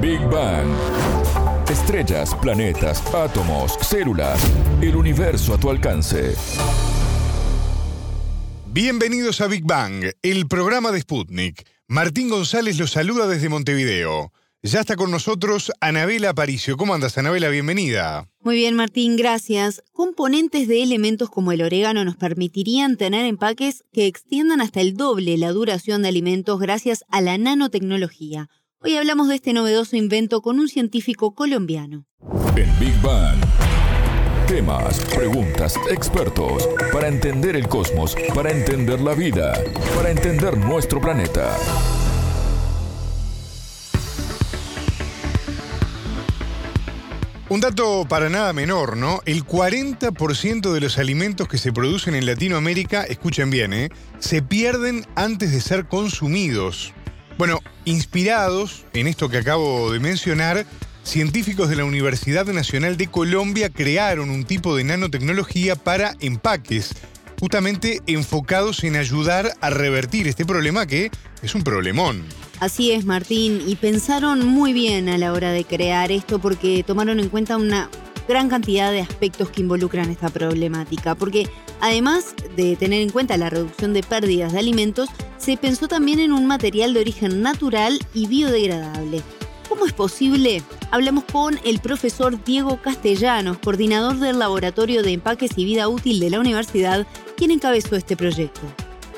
Big Bang. Estrellas, planetas, átomos, células, el universo a tu alcance. Bienvenidos a Big Bang, el programa de Sputnik. Martín González los saluda desde Montevideo. Ya está con nosotros Anabela Aparicio. ¿Cómo andas, Anabela? Bienvenida. Muy bien, Martín, gracias. Componentes de elementos como el orégano nos permitirían tener empaques que extiendan hasta el doble la duración de alimentos gracias a la nanotecnología. Hoy hablamos de este novedoso invento con un científico colombiano. En Big Bang. Temas, preguntas, expertos, para entender el cosmos, para entender la vida, para entender nuestro planeta. Un dato para nada menor, ¿no? El 40% de los alimentos que se producen en Latinoamérica, escuchen bien, ¿eh? se pierden antes de ser consumidos. Bueno, inspirados en esto que acabo de mencionar, científicos de la Universidad Nacional de Colombia crearon un tipo de nanotecnología para empaques, justamente enfocados en ayudar a revertir este problema que es un problemón. Así es, Martín, y pensaron muy bien a la hora de crear esto porque tomaron en cuenta una gran cantidad de aspectos que involucran esta problemática, porque además de tener en cuenta la reducción de pérdidas de alimentos, se pensó también en un material de origen natural y biodegradable. ¿Cómo es posible? Hablamos con el profesor Diego Castellanos, coordinador del Laboratorio de Empaques y Vida Útil de la universidad, quien encabezó este proyecto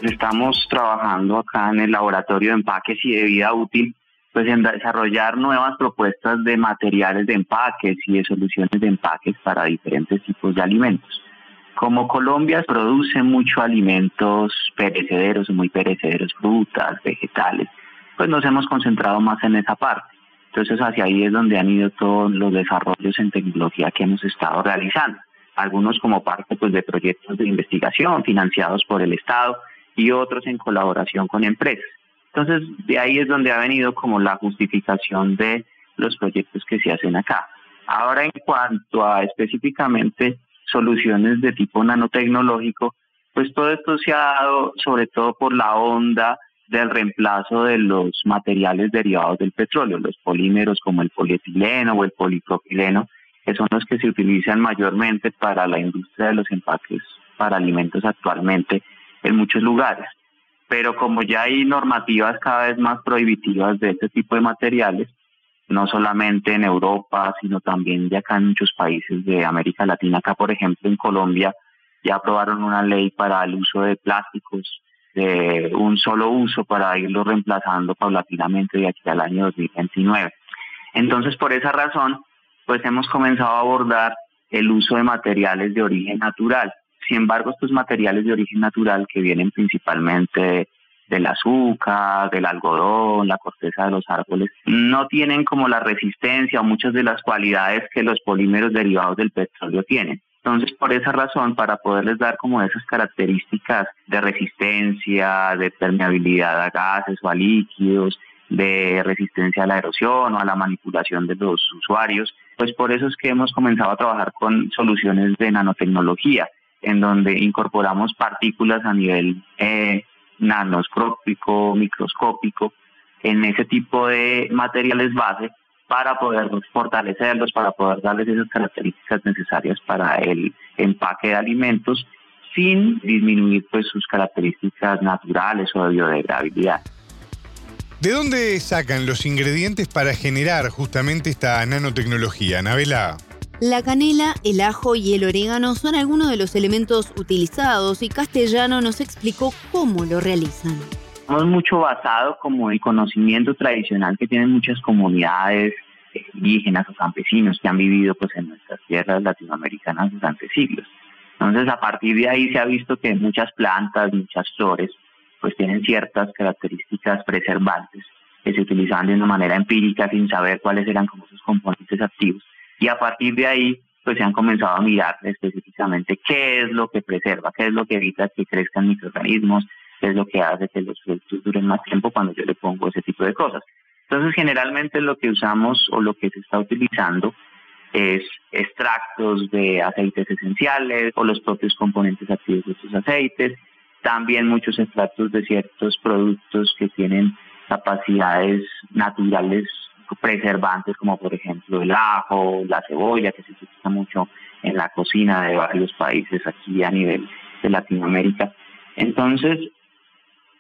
estamos trabajando acá en el laboratorio de empaques y de vida útil, pues en desarrollar nuevas propuestas de materiales de empaques y de soluciones de empaques para diferentes tipos de alimentos. Como Colombia produce mucho alimentos perecederos, muy perecederos, frutas, vegetales, pues nos hemos concentrado más en esa parte. Entonces hacia ahí es donde han ido todos los desarrollos en tecnología que hemos estado realizando. Algunos como parte pues, de proyectos de investigación financiados por el Estado y otros en colaboración con empresas. Entonces, de ahí es donde ha venido como la justificación de los proyectos que se hacen acá. Ahora, en cuanto a específicamente soluciones de tipo nanotecnológico, pues todo esto se ha dado sobre todo por la onda del reemplazo de los materiales derivados del petróleo, los polímeros como el polietileno o el polipropileno, que son los que se utilizan mayormente para la industria de los empaques para alimentos actualmente en muchos lugares. Pero como ya hay normativas cada vez más prohibitivas de este tipo de materiales, no solamente en Europa, sino también de acá en muchos países de América Latina, acá por ejemplo en Colombia ya aprobaron una ley para el uso de plásticos de un solo uso para irlo reemplazando paulatinamente de aquí al año 2029. Entonces, por esa razón, pues hemos comenzado a abordar el uso de materiales de origen natural. Sin embargo, estos materiales de origen natural que vienen principalmente del azúcar, del algodón, la corteza de los árboles, no tienen como la resistencia o muchas de las cualidades que los polímeros derivados del petróleo tienen. Entonces, por esa razón, para poderles dar como esas características de resistencia, de permeabilidad a gases o a líquidos, de resistencia a la erosión o a la manipulación de los usuarios, pues por eso es que hemos comenzado a trabajar con soluciones de nanotecnología en donde incorporamos partículas a nivel eh, nanoscópico, microscópico, en ese tipo de materiales base para poder fortalecerlos, para poder darles esas características necesarias para el empaque de alimentos sin disminuir pues sus características naturales o de biodegradabilidad. ¿De dónde sacan los ingredientes para generar justamente esta nanotecnología, Anabela? La canela, el ajo y el orégano son algunos de los elementos utilizados y Castellano nos explicó cómo lo realizan. Estamos mucho basado como el conocimiento tradicional que tienen muchas comunidades indígenas o campesinos que han vivido pues en nuestras tierras latinoamericanas durante siglos. Entonces a partir de ahí se ha visto que muchas plantas, muchas flores pues tienen ciertas características preservantes que se utilizaban de una manera empírica sin saber cuáles eran como sus componentes activos y a partir de ahí pues se han comenzado a mirar específicamente qué es lo que preserva, qué es lo que evita que crezcan microorganismos, qué es lo que hace que los productos duren más tiempo cuando yo le pongo ese tipo de cosas. Entonces, generalmente lo que usamos o lo que se está utilizando es extractos de aceites esenciales o los propios componentes activos de estos aceites, también muchos extractos de ciertos productos que tienen capacidades naturales preservantes como por ejemplo el ajo, la cebolla, que se utiliza mucho en la cocina de varios países aquí a nivel de Latinoamérica. Entonces,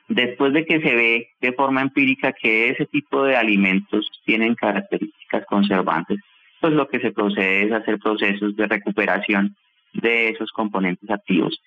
después de que se ve de forma empírica que ese tipo de alimentos tienen características conservantes, pues lo que se procede es hacer procesos de recuperación de esos componentes activos.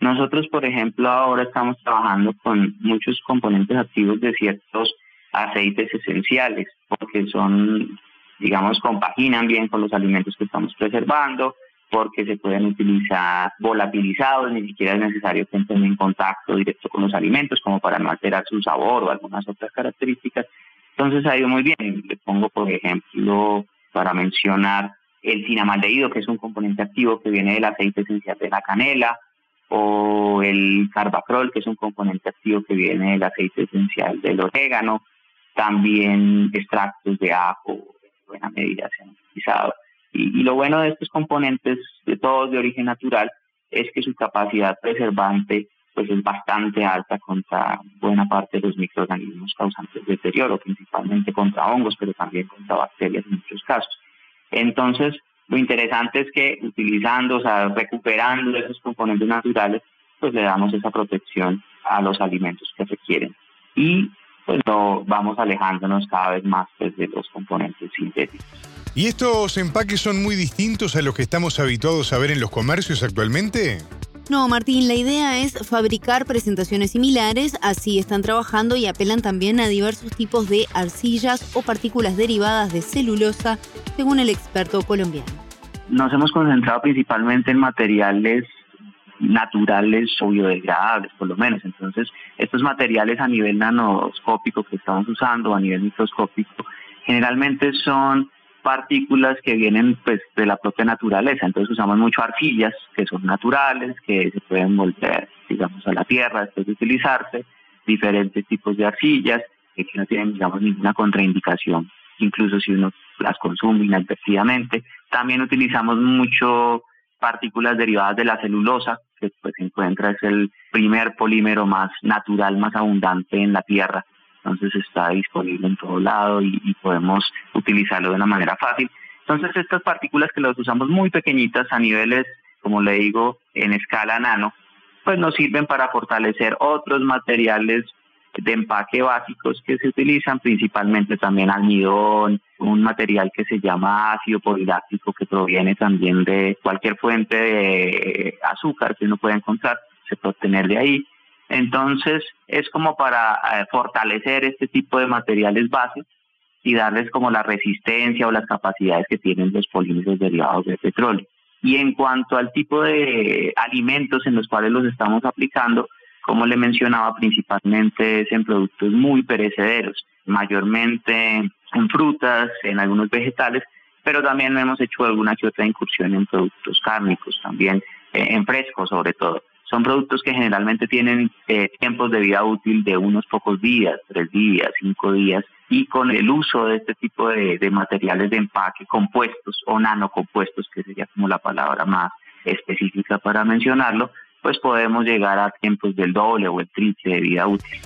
Nosotros, por ejemplo, ahora estamos trabajando con muchos componentes activos de ciertos aceites esenciales, porque son, digamos, compaginan bien con los alimentos que estamos preservando, porque se pueden utilizar volatilizados, ni siquiera es necesario que entren en contacto directo con los alimentos, como para no alterar su sabor o algunas otras características. Entonces ha ido muy bien. Le pongo, por ejemplo, para mencionar el cinamaldehído, que es un componente activo que viene del aceite esencial de la canela, o el carbacrol, que es un componente activo que viene del aceite esencial del orégano, también extractos de ajo, en buena medida se han utilizado. Y, lo bueno de estos componentes, de todos de origen natural, es que su capacidad preservante pues es bastante alta contra buena parte de los microorganismos causantes de deterioro, principalmente contra hongos, pero también contra bacterias en muchos casos. Entonces, lo interesante es que utilizando, o sea, recuperando esos componentes naturales, pues le damos esa protección a los alimentos que requieren. Y pues no, vamos alejándonos cada vez más pues, de los componentes sintéticos. ¿Y estos empaques son muy distintos a los que estamos habituados a ver en los comercios actualmente? No, Martín, la idea es fabricar presentaciones similares, así están trabajando y apelan también a diversos tipos de arcillas o partículas derivadas de celulosa, según el experto colombiano. Nos hemos concentrado principalmente en materiales naturales o biodegradables, por lo menos. Entonces, estos materiales a nivel nanoscópico que estamos usando, a nivel microscópico, generalmente son partículas que vienen pues de la propia naturaleza. Entonces usamos mucho arcillas que son naturales, que se pueden volver, digamos, a la tierra después de utilizarse, diferentes tipos de arcillas que no tienen, digamos, ninguna contraindicación, incluso si uno las consume inadvertidamente. También utilizamos mucho partículas derivadas de la celulosa, que pues se encuentra es el primer polímero más natural, más abundante en la tierra entonces está disponible en todo lado y, podemos utilizarlo de una manera fácil. Entonces estas partículas que las usamos muy pequeñitas a niveles, como le digo, en escala nano, pues nos sirven para fortalecer otros materiales de empaque básicos que se utilizan, principalmente también almidón, un material que se llama ácido poliláctico que proviene también de cualquier fuente de azúcar que uno puede encontrar, se puede obtener de ahí. Entonces, es como para eh, fortalecer este tipo de materiales básicos y darles como la resistencia o las capacidades que tienen los polímeros derivados del petróleo. Y en cuanto al tipo de alimentos en los cuales los estamos aplicando, como le mencionaba, principalmente es en productos muy perecederos, mayormente en frutas, en algunos vegetales, pero también hemos hecho alguna que otra incursión en productos cárnicos, también eh, en frescos sobre todo. Son productos que generalmente tienen eh, tiempos de vida útil de unos pocos días, tres días, cinco días, y con el uso de este tipo de, de materiales de empaque compuestos o nanocompuestos, que sería como la palabra más específica para mencionarlo, pues podemos llegar a tiempos del doble o el triple de vida útil.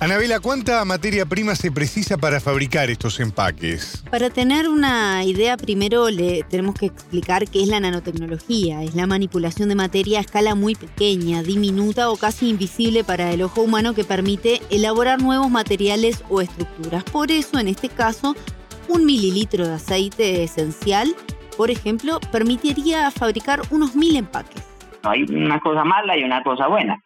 Anabela, ¿cuánta materia prima se precisa para fabricar estos empaques? Para tener una idea, primero le tenemos que explicar qué es la nanotecnología. Es la manipulación de materia a escala muy pequeña, diminuta o casi invisible para el ojo humano que permite elaborar nuevos materiales o estructuras. Por eso, en este caso, un mililitro de aceite esencial, por ejemplo, permitiría fabricar unos mil empaques. Hay una cosa mala y una cosa buena.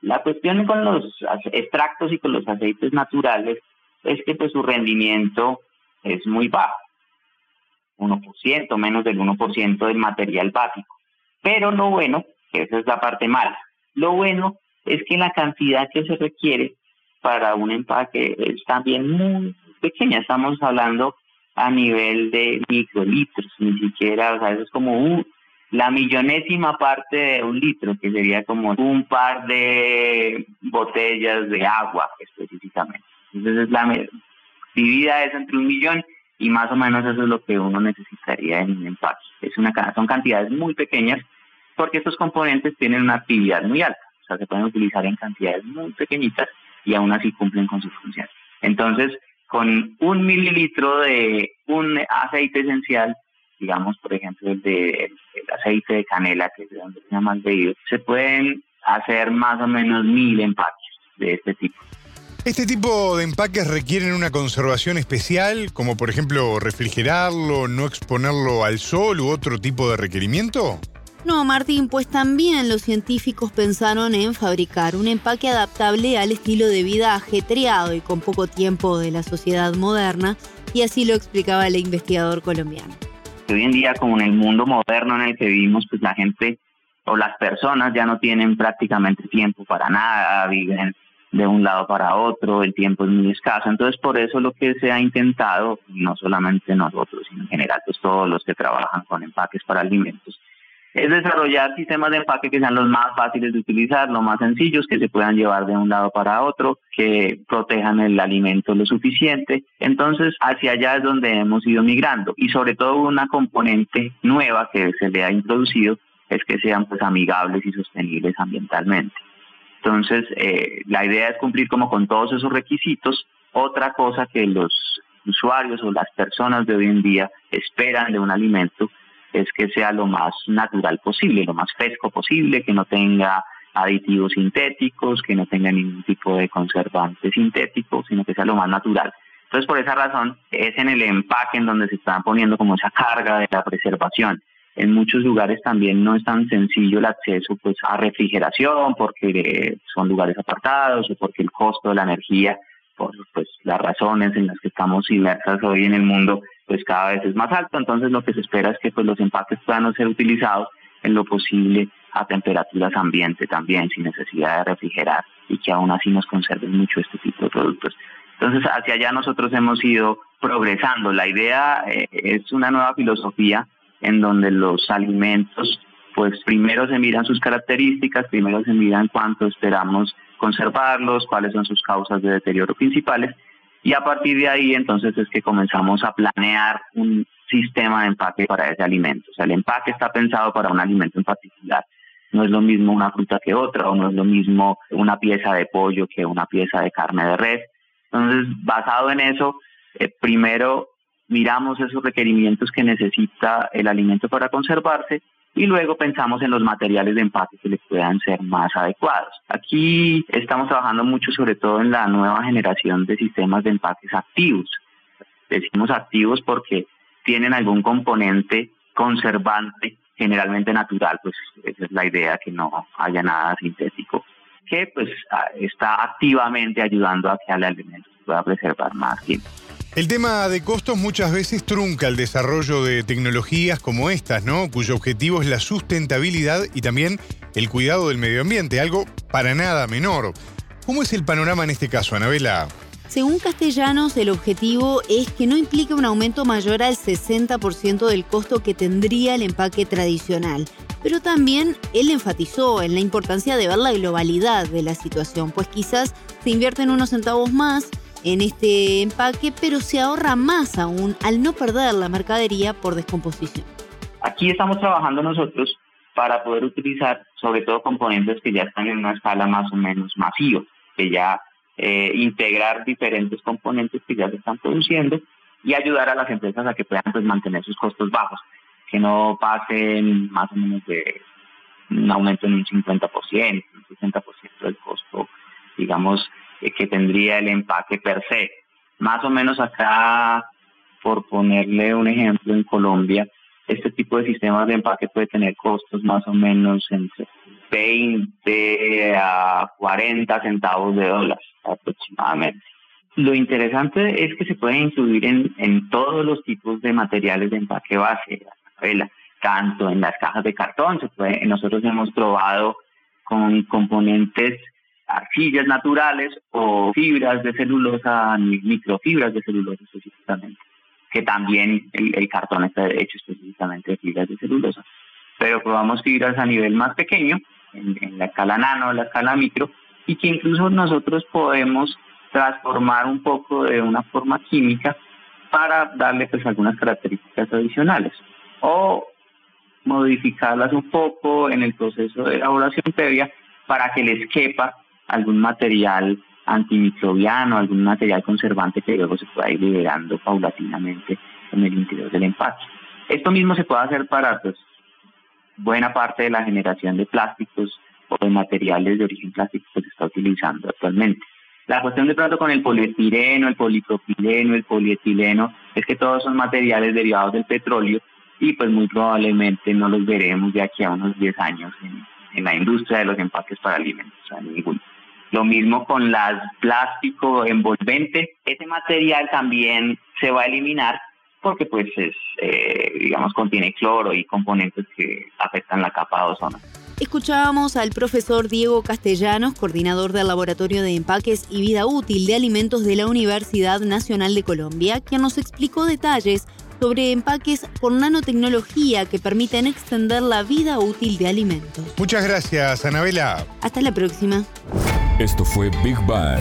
La cuestión con los extractos y con los aceites naturales es que pues, su rendimiento es muy bajo, 1%, menos del 1% del material básico. Pero lo bueno, que esa es la parte mala, lo bueno es que la cantidad que se requiere para un empaque es también muy pequeña. Estamos hablando a nivel de microlitros, ni siquiera, o sea, eso es como un, la millonésima parte de un litro, que sería como un par de botellas de agua específicamente. Entonces, la dividida es entre un millón y más o menos eso es lo que uno necesitaría en un empaque. Es una, son cantidades muy pequeñas porque estos componentes tienen una actividad muy alta, o sea, se pueden utilizar en cantidades muy pequeñitas y aún así cumplen con su función. Entonces, con un mililitro de un aceite esencial, digamos, por ejemplo, el de aceite de canela, que es de donde se llama el se pueden hacer más o menos mil empaques de este tipo. ¿Este tipo de empaques requieren una conservación especial, como por ejemplo refrigerarlo, no exponerlo al sol u otro tipo de requerimiento? No, Martín, pues también los científicos pensaron en fabricar un empaque adaptable al estilo de vida ajetreado y con poco tiempo de la sociedad moderna, y así lo explicaba el investigador colombiano. Hoy en día, como en el mundo moderno en el que vivimos, pues la gente o las personas ya no tienen prácticamente tiempo para nada, viven de un lado para otro, el tiempo es muy escaso. Entonces, por eso lo que se ha intentado, no solamente nosotros, sino en general, pues todos los que trabajan con empaques para alimentos, es desarrollar sistemas de empaque que sean los más fáciles de utilizar, los más sencillos, que se puedan llevar de un lado para otro, que protejan el alimento lo suficiente. Entonces, hacia allá es donde hemos ido migrando y sobre todo una componente nueva que se le ha introducido es que sean pues amigables y sostenibles ambientalmente. Entonces, eh, la idea es cumplir como con todos esos requisitos. Otra cosa que los usuarios o las personas de hoy en día esperan de un alimento es que sea lo más natural posible, lo más fresco posible, que no tenga aditivos sintéticos, que no tenga ningún tipo de conservante sintético, sino que sea lo más natural. Entonces, por esa razón, es en el empaque en donde se está poniendo como esa carga de la preservación. En muchos lugares también no es tan sencillo el acceso pues, a refrigeración porque son lugares apartados o porque el costo de la energía, por pues, las razones en las que estamos inmersas hoy en el mundo, pues cada vez es más alto. Entonces lo que se espera es que pues, los empaques puedan ser utilizados en lo posible a temperaturas ambiente también, sin necesidad de refrigerar y que aún así nos conserven mucho este tipo de productos. Entonces, hacia allá nosotros hemos ido progresando. La idea eh, es una nueva filosofía en donde los alimentos, pues primero se miran sus características, primero se miran cuánto esperamos conservarlos, cuáles son sus causas de deterioro principales, y a partir de ahí entonces es que comenzamos a planear un sistema de empaque para ese alimento. O sea, el empaque está pensado para un alimento en particular. No es lo mismo una fruta que otra, o no es lo mismo una pieza de pollo que una pieza de carne de res. Entonces, basado en eso, eh, primero miramos esos requerimientos que necesita el alimento para conservarse y luego pensamos en los materiales de empaque que le puedan ser más adecuados. Aquí estamos trabajando mucho sobre todo en la nueva generación de sistemas de empaques activos. Decimos activos porque tienen algún componente conservante, generalmente natural, pues esa es la idea, que no haya nada sintético, que pues está activamente ayudando a que el alimento pueda preservar más tiempo. El tema de costos muchas veces trunca el desarrollo de tecnologías como estas, ¿no? Cuyo objetivo es la sustentabilidad y también el cuidado del medio ambiente, algo para nada menor. ¿Cómo es el panorama en este caso, Anabela? Según Castellanos, el objetivo es que no implique un aumento mayor al 60% del costo que tendría el empaque tradicional. Pero también él enfatizó en la importancia de ver la globalidad de la situación, pues quizás se invierten unos centavos más en este empaque, pero se ahorra más aún al no perder la mercadería por descomposición. Aquí estamos trabajando nosotros para poder utilizar sobre todo componentes que ya están en una escala más o menos masiva, que ya eh, integrar diferentes componentes que ya se están produciendo y ayudar a las empresas a que puedan pues, mantener sus costos bajos, que no pasen más o menos de un aumento en un 50%, un 60% del costo, digamos, que tendría el empaque per se. Más o menos acá, por ponerle un ejemplo, en Colombia, este tipo de sistemas de empaque puede tener costos más o menos entre 20 a 40 centavos de dólares aproximadamente. Lo interesante es que se puede incluir en, en todos los tipos de materiales de empaque base, tanto en las cajas de cartón, se puede, nosotros hemos probado con componentes arcillas naturales o fibras de celulosa, microfibras de celulosa específicamente, que también el, cartón está hecho específicamente de fibras de celulosa. Pero probamos fibras a nivel más pequeño, en, la escala nano, la escala micro, y que incluso nosotros podemos transformar un poco de una forma química para darle pues algunas características adicionales o modificarlas un poco en el proceso de elaboración previa para que les quepa algún material antimicrobiano, algún material conservante que luego se pueda ir liberando paulatinamente en el interior del empaque. Esto mismo se puede hacer para pues, buena parte de la generación de plásticos o de materiales de origen plástico que se está utilizando actualmente. La cuestión de pronto con el poliestireno, el polipropileno, el polietileno, es que todos son materiales derivados del petróleo y pues muy probablemente no los veremos de aquí a unos 10 años en, la industria de los empaques para alimentos, Lo mismo con las plástico envolvente, ese material también se va a eliminar porque pues es, eh, digamos, contiene cloro y componentes que afectan la capa de ozono. Escuchábamos al profesor Diego Castellanos, coordinador del Laboratorio de Empaques y Vida Útil de Alimentos de la Universidad Nacional de Colombia, quien nos explicó detalles sobre empaques con nanotecnología que permiten extender la vida útil de alimentos. Muchas gracias, Anabela. Hasta la próxima. Esto fue Big Bang